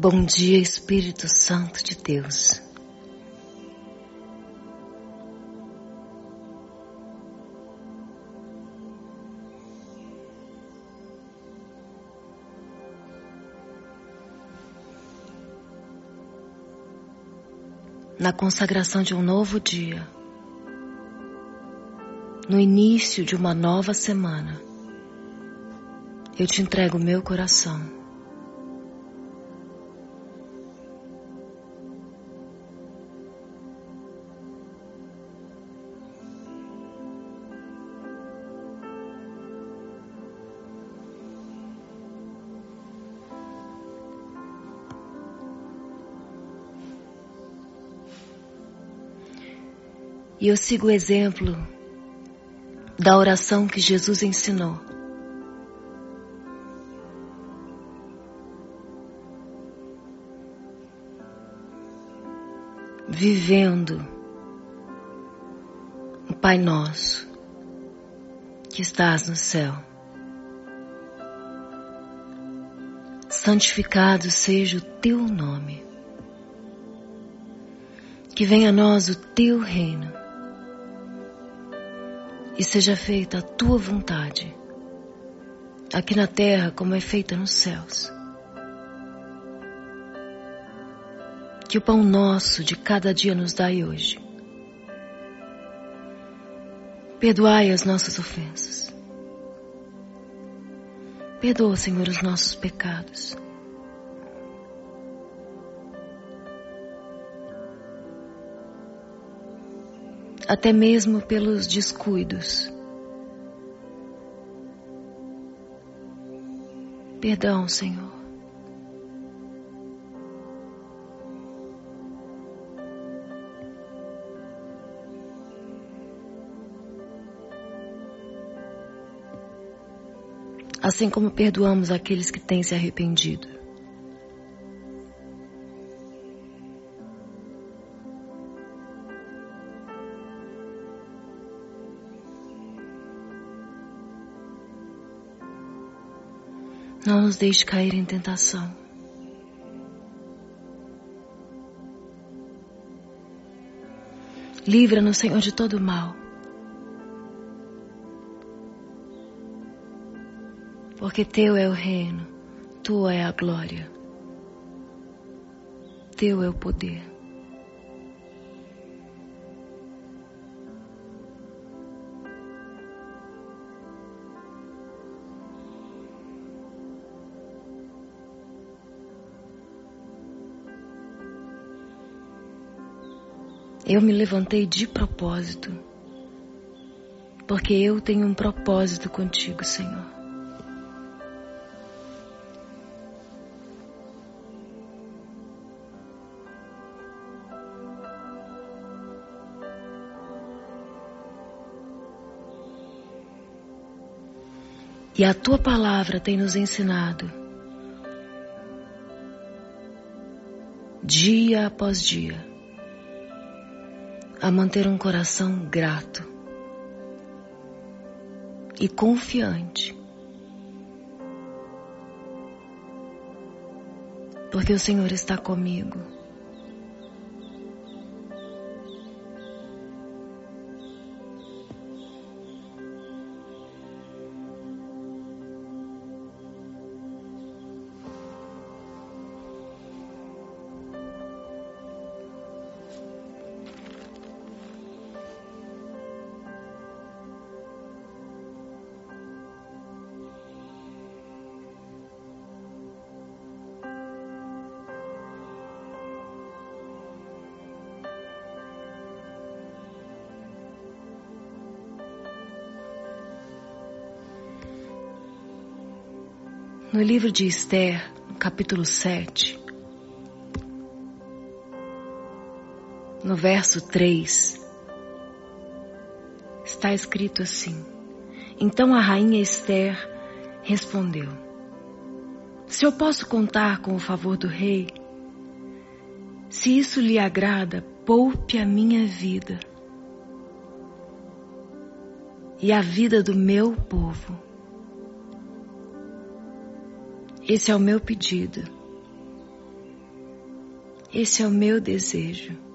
Bom dia, Espírito Santo de Deus. Na consagração de um novo dia, no início de uma nova semana, eu te entrego meu coração. Eu sigo o exemplo da oração que Jesus ensinou. Vivendo o Pai Nosso que estás no céu. Santificado seja o teu nome. Que venha a nós o teu reino e seja feita a tua vontade, aqui na terra como é feita nos céus. Que o pão nosso de cada dia nos dai hoje. Perdoai as nossas ofensas. Perdoa, Senhor, os nossos pecados até mesmo pelos descuidos. Perdão, Senhor. Assim como perdoamos aqueles que têm se arrependido. Não nos deixe cair em tentação. Livra-nos, Senhor, de todo mal. Porque Teu é o reino, Tua é a glória, Teu é o poder. Eu me levantei de propósito, porque eu tenho um propósito contigo, Senhor. E a tua palavra tem nos ensinado, dia após dia, a manter um coração grato e confiante. Porque o Senhor está comigo. Livro de Esther, capítulo 7, no verso 3, está escrito assim: Então a rainha Esther respondeu: Se eu posso contar com o favor do rei, se isso lhe agrada, poupe a minha vida e a vida do meu povo – esse é o meu pedido. Esse é o meu desejo.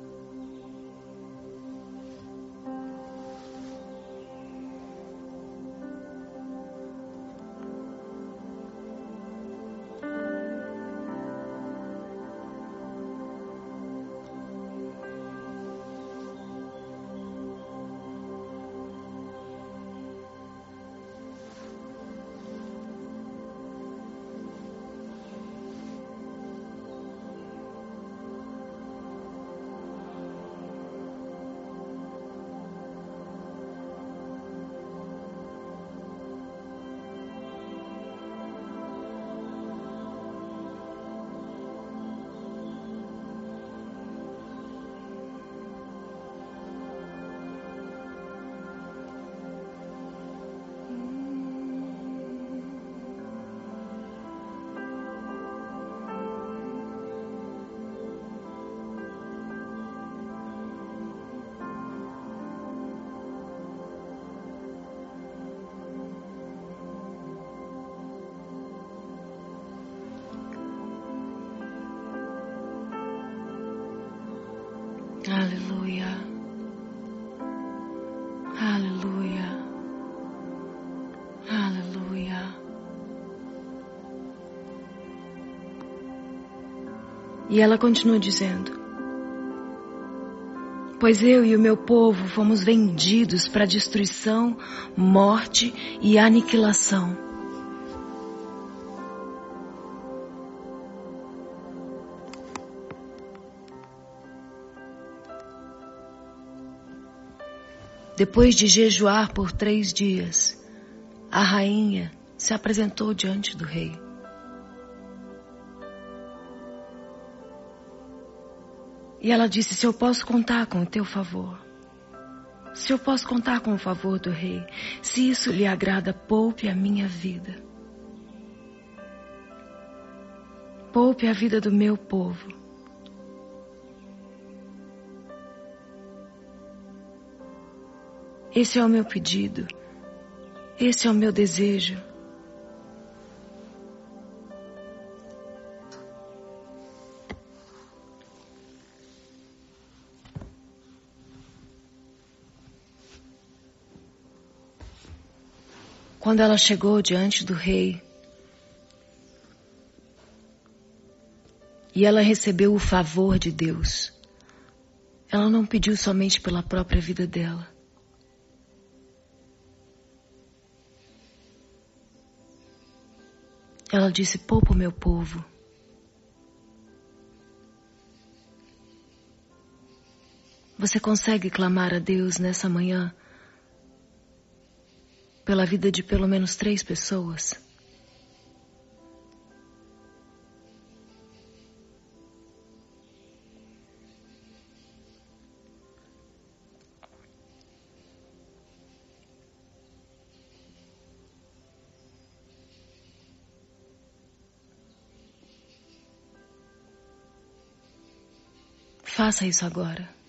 Aleluia. Aleluia. Aleluia. E ela continua dizendo: Pois eu e o meu povo fomos vendidos para destruição, morte e aniquilação. Depois de jejuar por três dias, a rainha se apresentou diante do rei. E ela disse: Se eu posso contar com o teu favor, se eu posso contar com o favor do rei, se isso lhe agrada, poupe a minha vida. Poupe a vida do meu povo. Esse é o meu pedido. Esse é o meu desejo. Quando ela chegou diante do rei, e ela recebeu o favor de Deus, ela não pediu somente pela própria vida dela. Ela disse: Poupa o meu povo. Você consegue clamar a Deus nessa manhã pela vida de pelo menos três pessoas? Faça isso agora.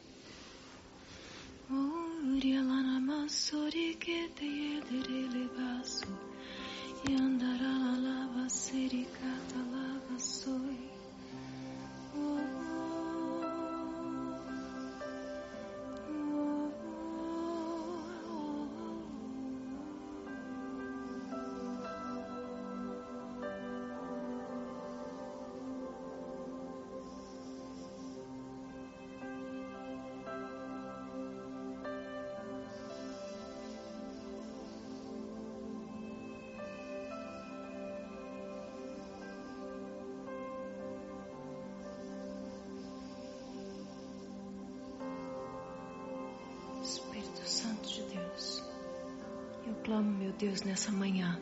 Nessa manhã.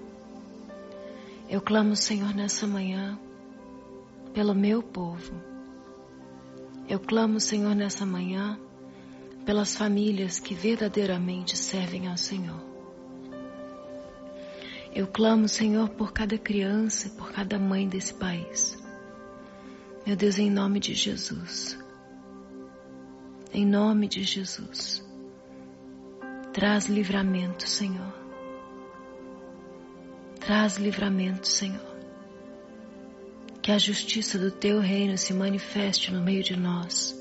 Eu clamo, Senhor, nessa manhã, pelo meu povo. Eu clamo, Senhor, nessa manhã, pelas famílias que verdadeiramente servem ao Senhor. Eu clamo, Senhor, por cada criança, por cada mãe desse país. Meu Deus, em nome de Jesus. Em nome de Jesus. Traz livramento, Senhor. Traz livramento, Senhor. Que a justiça do teu reino se manifeste no meio de nós,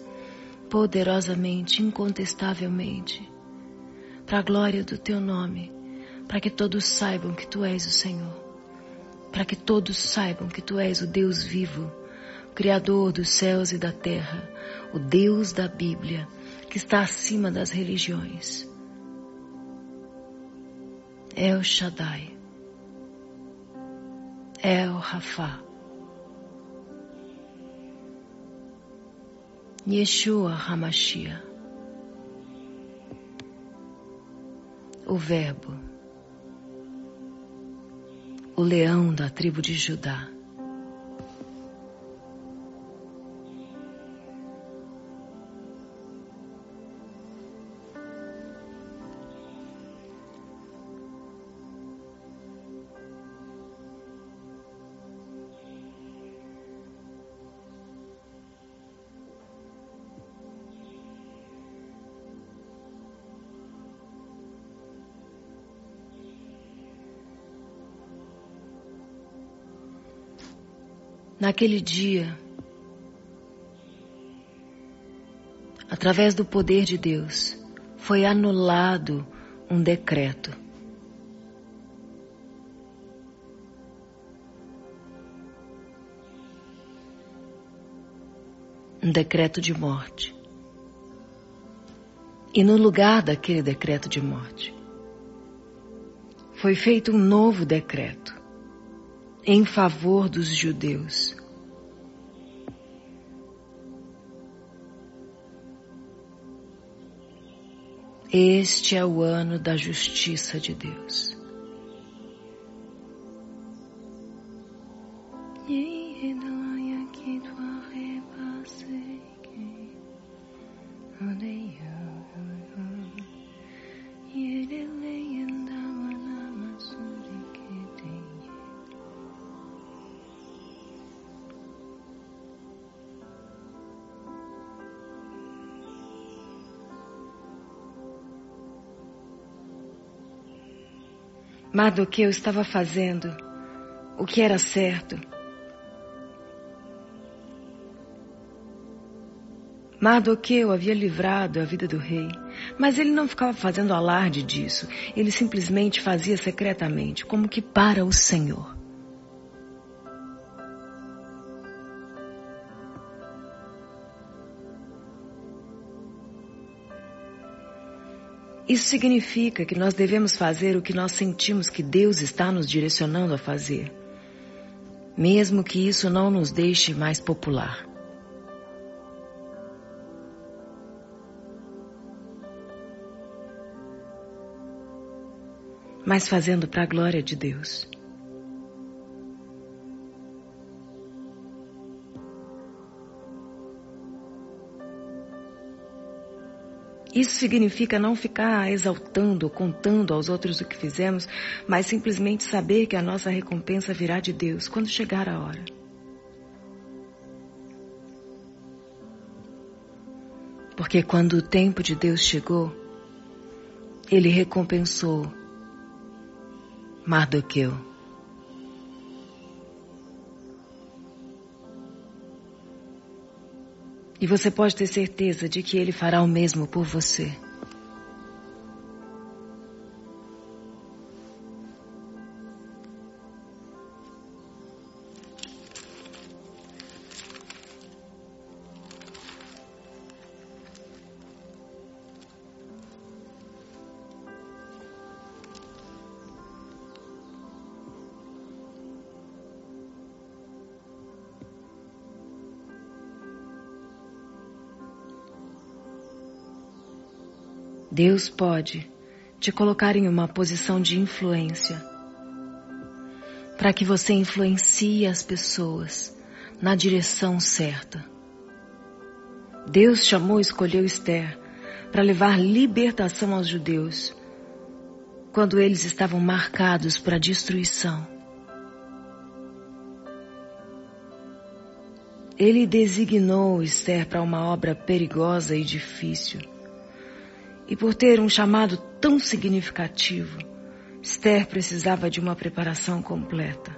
poderosamente, incontestavelmente, para a glória do teu nome, para que todos saibam que tu és o Senhor, para que todos saibam que tu és o Deus vivo, Criador dos céus e da terra, o Deus da Bíblia, que está acima das religiões. El Shaddai, El Rafa, Yeshua Hamashia, o Verbo, o leão da tribo de Judá. Naquele dia, através do poder de Deus, foi anulado um decreto. Um decreto de morte. E no lugar daquele decreto de morte, foi feito um novo decreto em favor dos judeus. Este é o ano da justiça de Deus. Mardoqueu estava fazendo o que era certo. Mardoqueu havia livrado a vida do rei, mas ele não ficava fazendo alarde disso. Ele simplesmente fazia secretamente, como que para o Senhor. Isso significa que nós devemos fazer o que nós sentimos que Deus está nos direcionando a fazer, mesmo que isso não nos deixe mais popular. Mas fazendo para a glória de Deus. Isso significa não ficar exaltando, contando aos outros o que fizemos, mas simplesmente saber que a nossa recompensa virá de Deus quando chegar a hora. Porque quando o tempo de Deus chegou, ele recompensou Mardoqueu. E você pode ter certeza de que Ele fará o mesmo por você. Deus pode te colocar em uma posição de influência para que você influencie as pessoas na direção certa. Deus chamou e escolheu Esther para levar libertação aos judeus quando eles estavam marcados para destruição. Ele designou Esther para uma obra perigosa e difícil e por ter um chamado tão significativo, Esther precisava de uma preparação completa.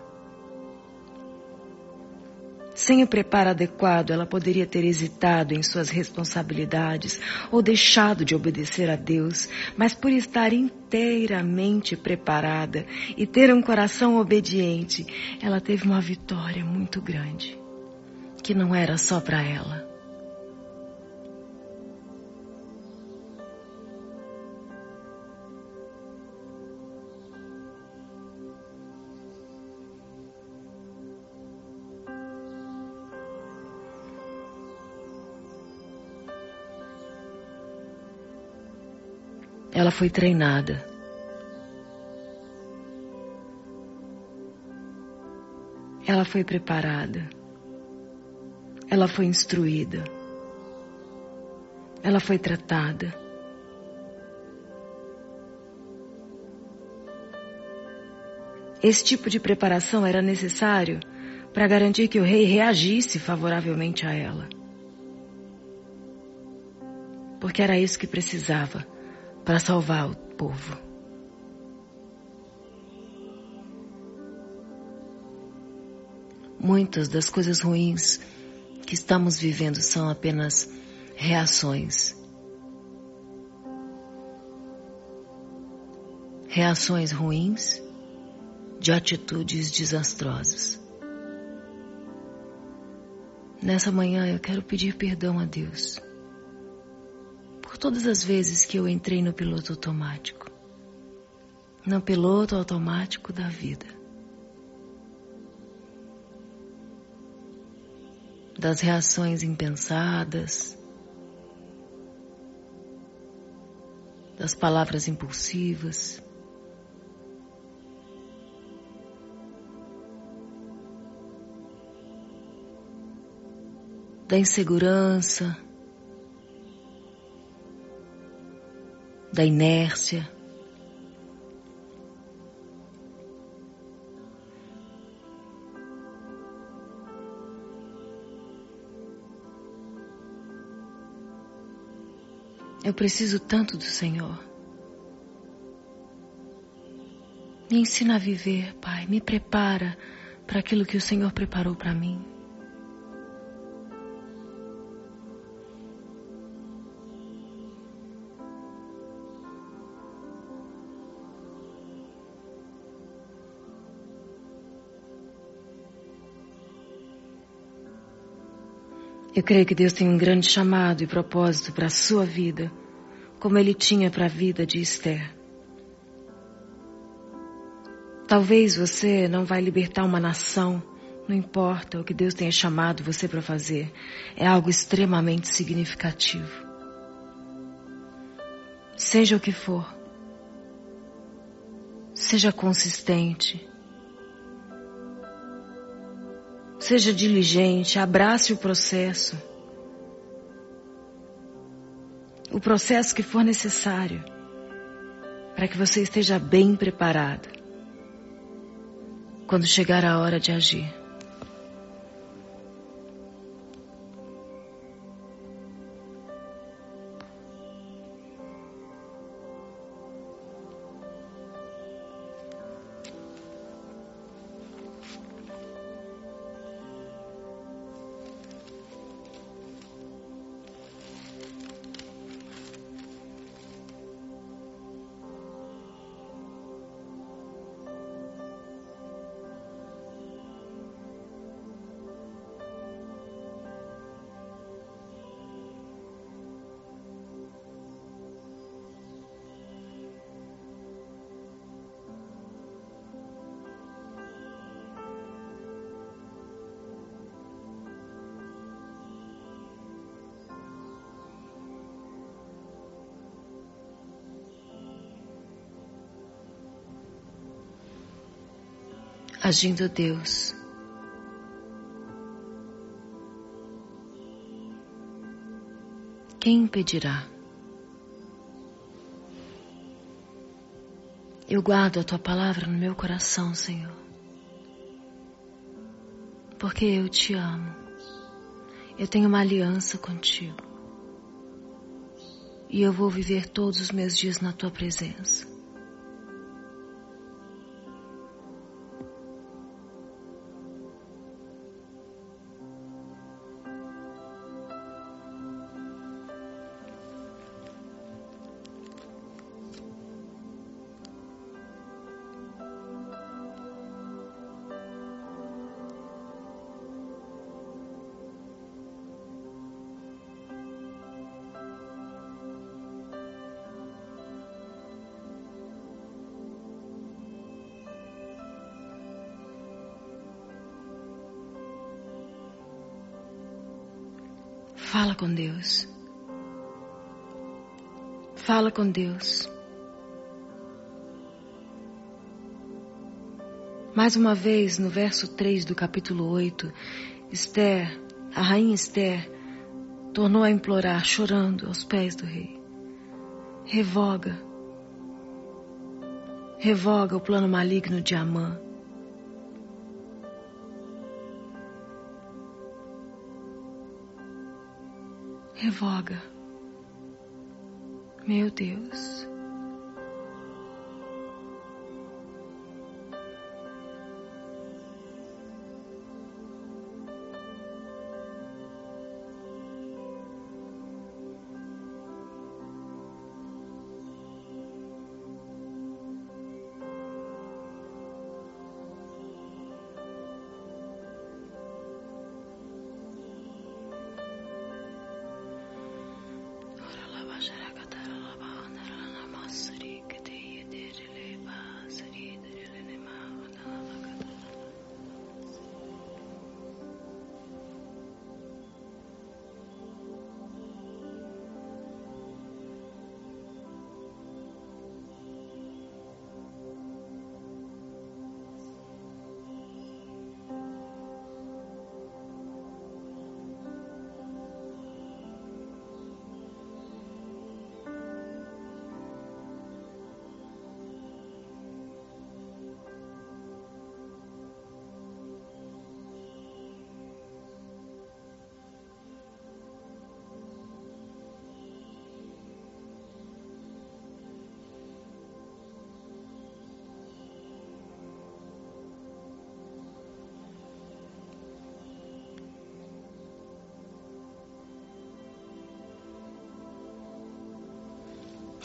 Sem o preparo adequado, ela poderia ter hesitado em suas responsabilidades ou deixado de obedecer a Deus, mas por estar inteiramente preparada e ter um coração obediente, ela teve uma vitória muito grande, que não era só para ela. Ela foi treinada. Ela foi preparada. Ela foi instruída. Ela foi tratada. Esse tipo de preparação era necessário para garantir que o rei reagisse favoravelmente a ela. Porque era isso que precisava para salvar o povo. Muitas das coisas ruins que estamos vivendo são apenas reações. Reações ruins de atitudes desastrosas. Nessa manhã eu quero pedir perdão a Deus todas as vezes que eu entrei no piloto automático. No piloto automático da vida. Das reações impensadas, das palavras impulsivas. Da insegurança, da inércia. Eu preciso tanto do Senhor. Me ensina a viver, Pai. Me prepara para aquilo que o Senhor preparou para mim. Eu creio que Deus tem um grande chamado e propósito para a sua vida, como Ele tinha para a vida de Esther. Talvez você não vai libertar uma nação, não importa o que Deus tenha chamado você para fazer, é algo extremamente significativo. Seja o que for, seja consistente, Seja diligente, abrace o processo. O processo que for necessário para que você esteja bem preparado quando chegar a hora de agir. Agindo Deus. Quem impedirá? Eu guardo a tua palavra no meu coração, Senhor. Porque eu te amo. Eu tenho uma aliança contigo. E eu vou viver todos os meus dias na tua presença. Fala com Deus. Fala com Deus. Mais uma vez, no verso 3 do capítulo 8, Esther, a rainha Esther, tornou a implorar, chorando aos pés do rei. Revoga, revoga o plano maligno de Amã. Revoga. Meu Deus.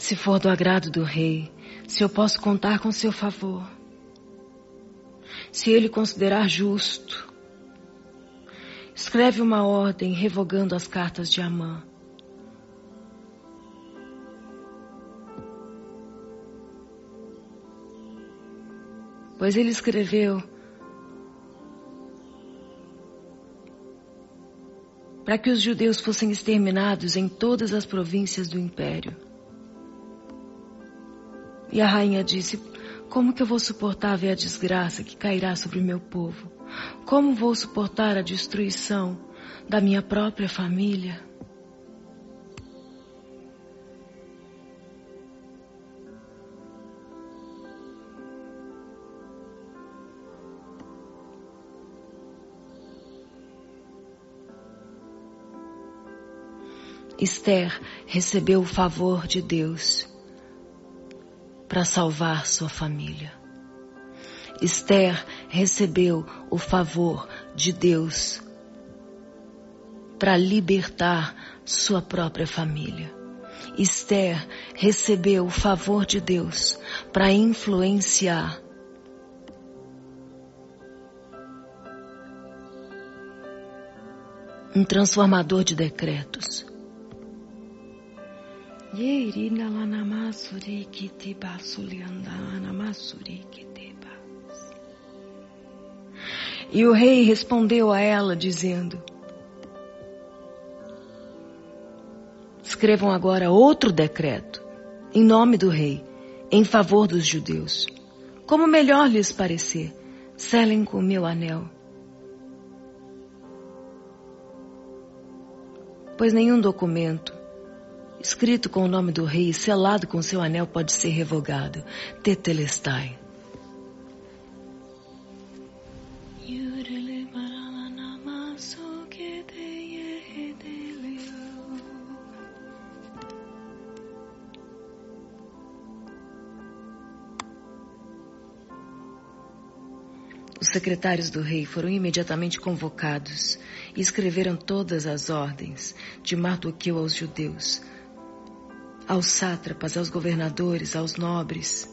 Se for do agrado do rei, se eu posso contar com seu favor, se ele considerar justo, escreve uma ordem revogando as cartas de Amã. Pois ele escreveu para que os judeus fossem exterminados em todas as províncias do império. E a rainha disse: Como que eu vou suportar ver a desgraça que cairá sobre o meu povo? Como vou suportar a destruição da minha própria família? Esther recebeu o favor de Deus para salvar sua família. Esther recebeu o favor de Deus para libertar sua própria família. Esther recebeu o favor de Deus para influenciar um transformador de decretos. E o rei respondeu a ela dizendo: Escrevam agora outro decreto, em nome do rei, em favor dos judeus. Como melhor lhes parecer, selem com o meu anel. Pois nenhum documento escrito com o nome do rei, selado com seu anel, pode ser revogado. Tetelestai. Os secretários do rei foram imediatamente convocados e escreveram todas as ordens de Mardoqueu aos judeus, aos sátrapas, aos governadores, aos nobres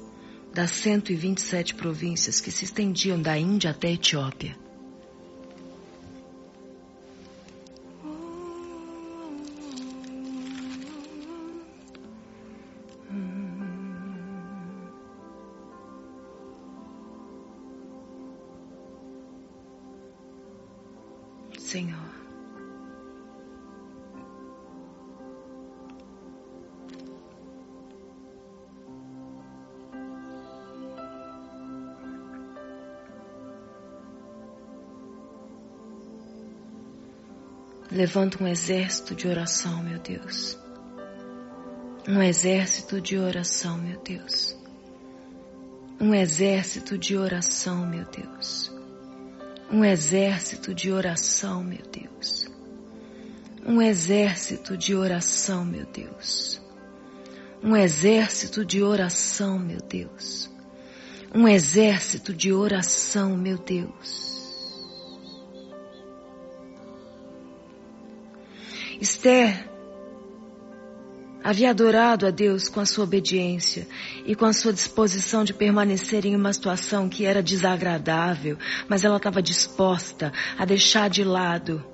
das 127 províncias que se estendiam da Índia até a Etiópia. Levanta um exército de oração, meu Deus. Um exército de oração, meu Deus. Um exército de oração, meu Deus. Um exército de oração, meu Deus. Um exército de oração, meu Deus. Um exército de oração, meu Deus. Um exército de oração, meu Deus. Esther havia adorado a Deus com a sua obediência e com a sua disposição de permanecer em uma situação que era desagradável, mas ela estava disposta a deixar de lado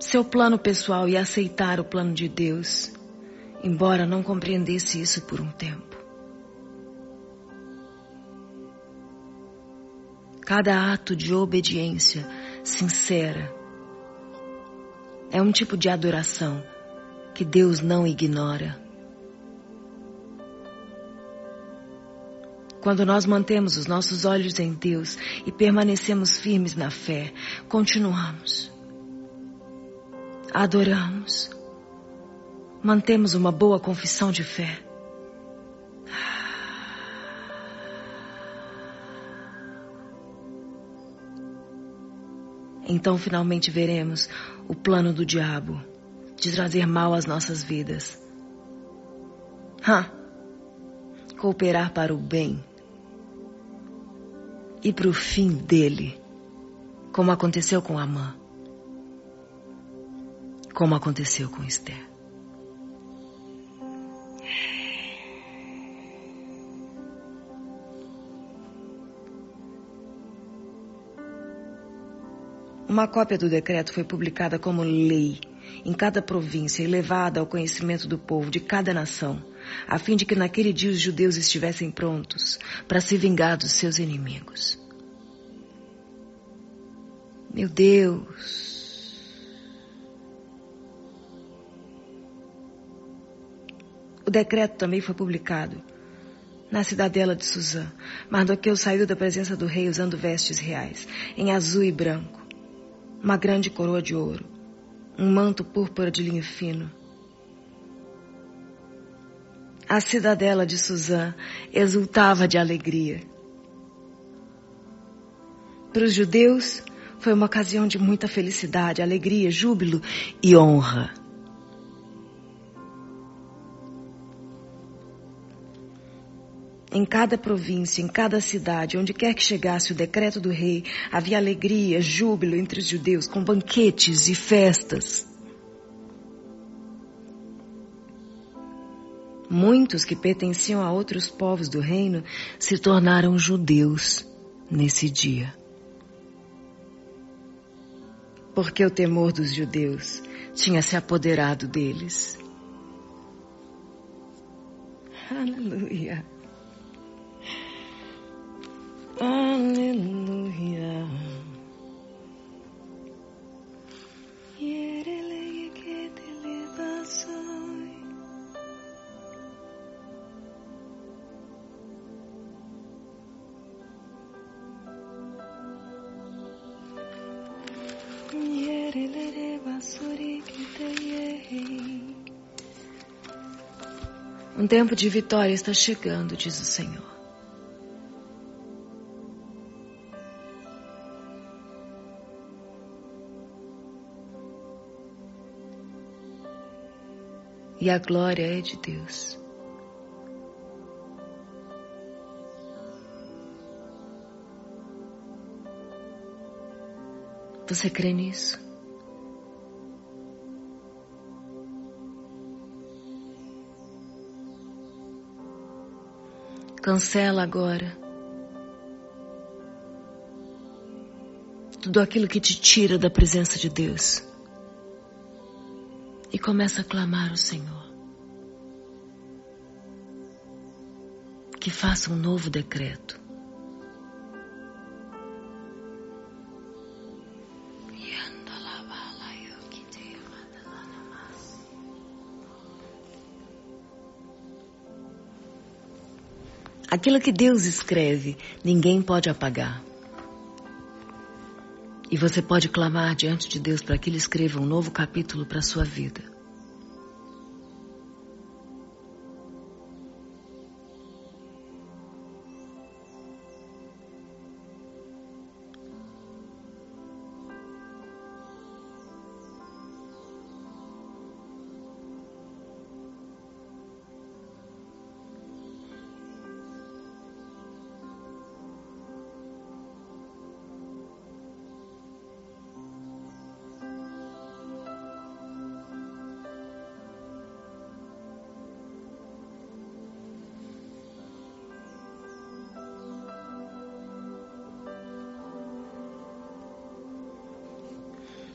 seu plano pessoal e aceitar o plano de Deus, embora não compreendesse isso por um tempo. Cada ato de obediência sincera é um tipo de adoração que Deus não ignora. Quando nós mantemos os nossos olhos em Deus e permanecemos firmes na fé, continuamos, adoramos, mantemos uma boa confissão de fé. Então finalmente veremos o plano do diabo de trazer mal às nossas vidas. Ha! Cooperar para o bem e para o fim dele, como aconteceu com Amã, como aconteceu com Esther. Uma cópia do decreto foi publicada como lei em cada província e levada ao conhecimento do povo de cada nação, a fim de que naquele dia os judeus estivessem prontos para se vingar dos seus inimigos. Meu Deus. O decreto também foi publicado na cidadela de Suzã. Mardoqueu saiu da presença do rei usando vestes reais, em azul e branco uma grande coroa de ouro, um manto púrpura de linho fino. A cidadela de Suzã exultava de alegria. Para os judeus, foi uma ocasião de muita felicidade, alegria, júbilo e honra. Em cada província, em cada cidade, onde quer que chegasse o decreto do rei, havia alegria, júbilo entre os judeus, com banquetes e festas. Muitos que pertenciam a outros povos do reino se tornaram judeus nesse dia. Porque o temor dos judeus tinha se apoderado deles. Aleluia. Aleluia. Um tempo de vitória está chegando, diz o Senhor. E a glória é de Deus. Você crê nisso? Cancela agora tudo aquilo que te tira da presença de Deus e começa a clamar ao Senhor. Que faça um novo decreto. Aquilo que Deus escreve, ninguém pode apagar. E você pode clamar diante de Deus para que Ele escreva um novo capítulo para a sua vida.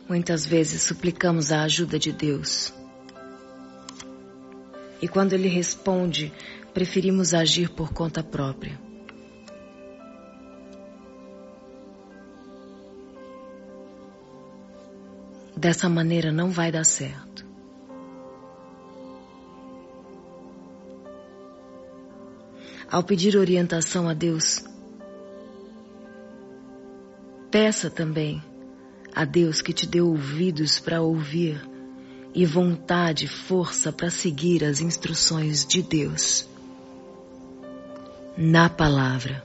Muitas vezes suplicamos a ajuda de Deus. E quando Ele responde, preferimos agir por conta própria. Dessa maneira não vai dar certo. Ao pedir orientação a Deus, peça também a Deus que te deu ouvidos para ouvir e vontade, força para seguir as instruções de Deus na palavra.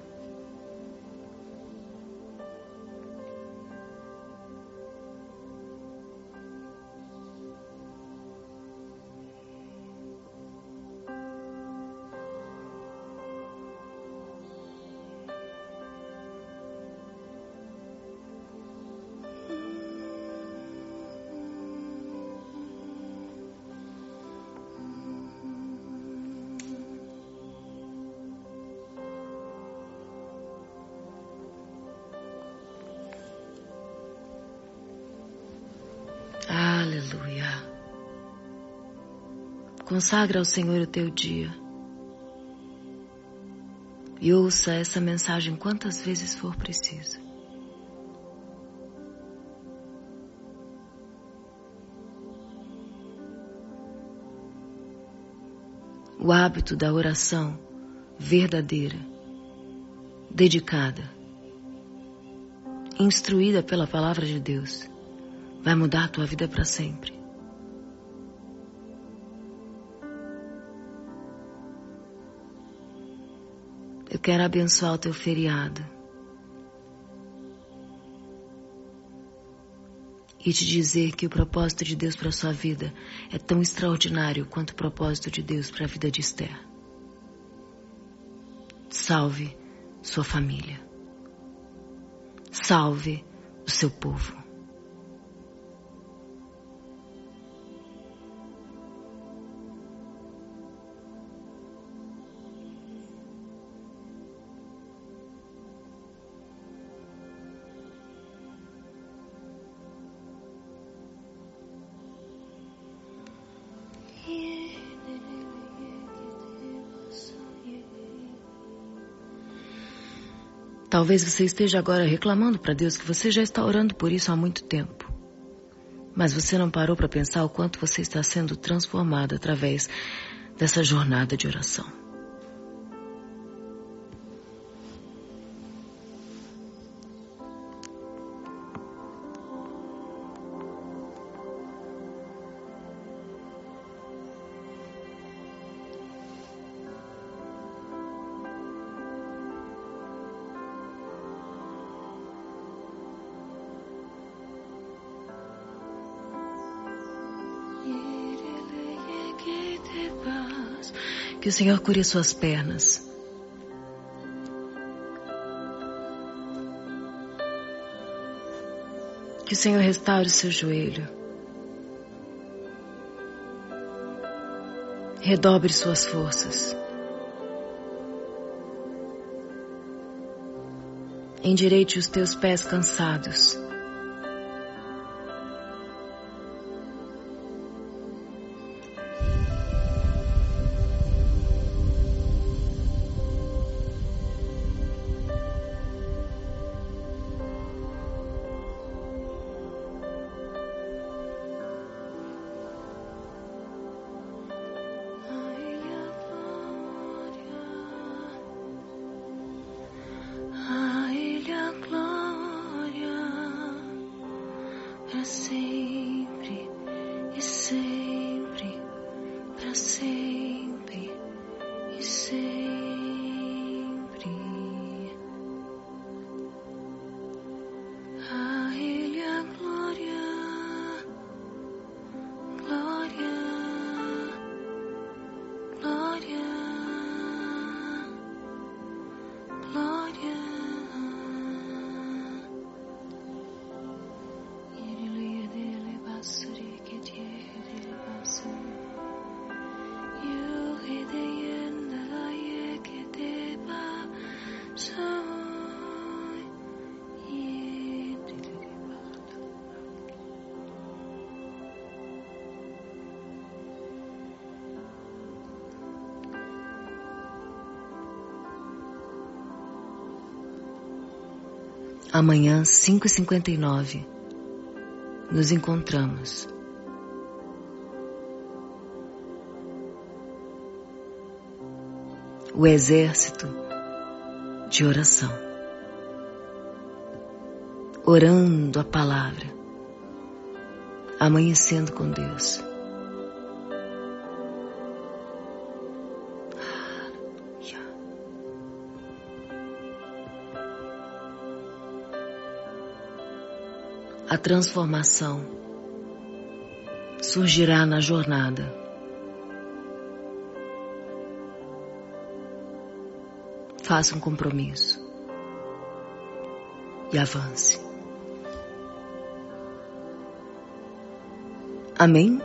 Consagra ao Senhor o teu dia. E ouça essa mensagem quantas vezes for preciso. O hábito da oração verdadeira, dedicada, instruída pela palavra de Deus vai mudar a tua vida para sempre. Eu quero abençoar o teu feriado. E te dizer que o propósito de Deus para sua vida é tão extraordinário quanto o propósito de Deus para a vida de Esther. Salve sua família. Salve o seu povo. Talvez você esteja agora reclamando para Deus que você já está orando por isso há muito tempo. Mas você não parou para pensar o quanto você está sendo transformado através dessa jornada de oração. Que o Senhor cure suas pernas. Que o Senhor restaure seu joelho. Redobre suas forças. Endireite os teus pés cansados. Para sempre e sempre, para sempre e sempre. Amanhã, cinco e cinquenta e nove, nos encontramos. O exército de oração, orando a palavra, amanhecendo com Deus. A transformação surgirá na jornada. Faça um compromisso e avance. Amém?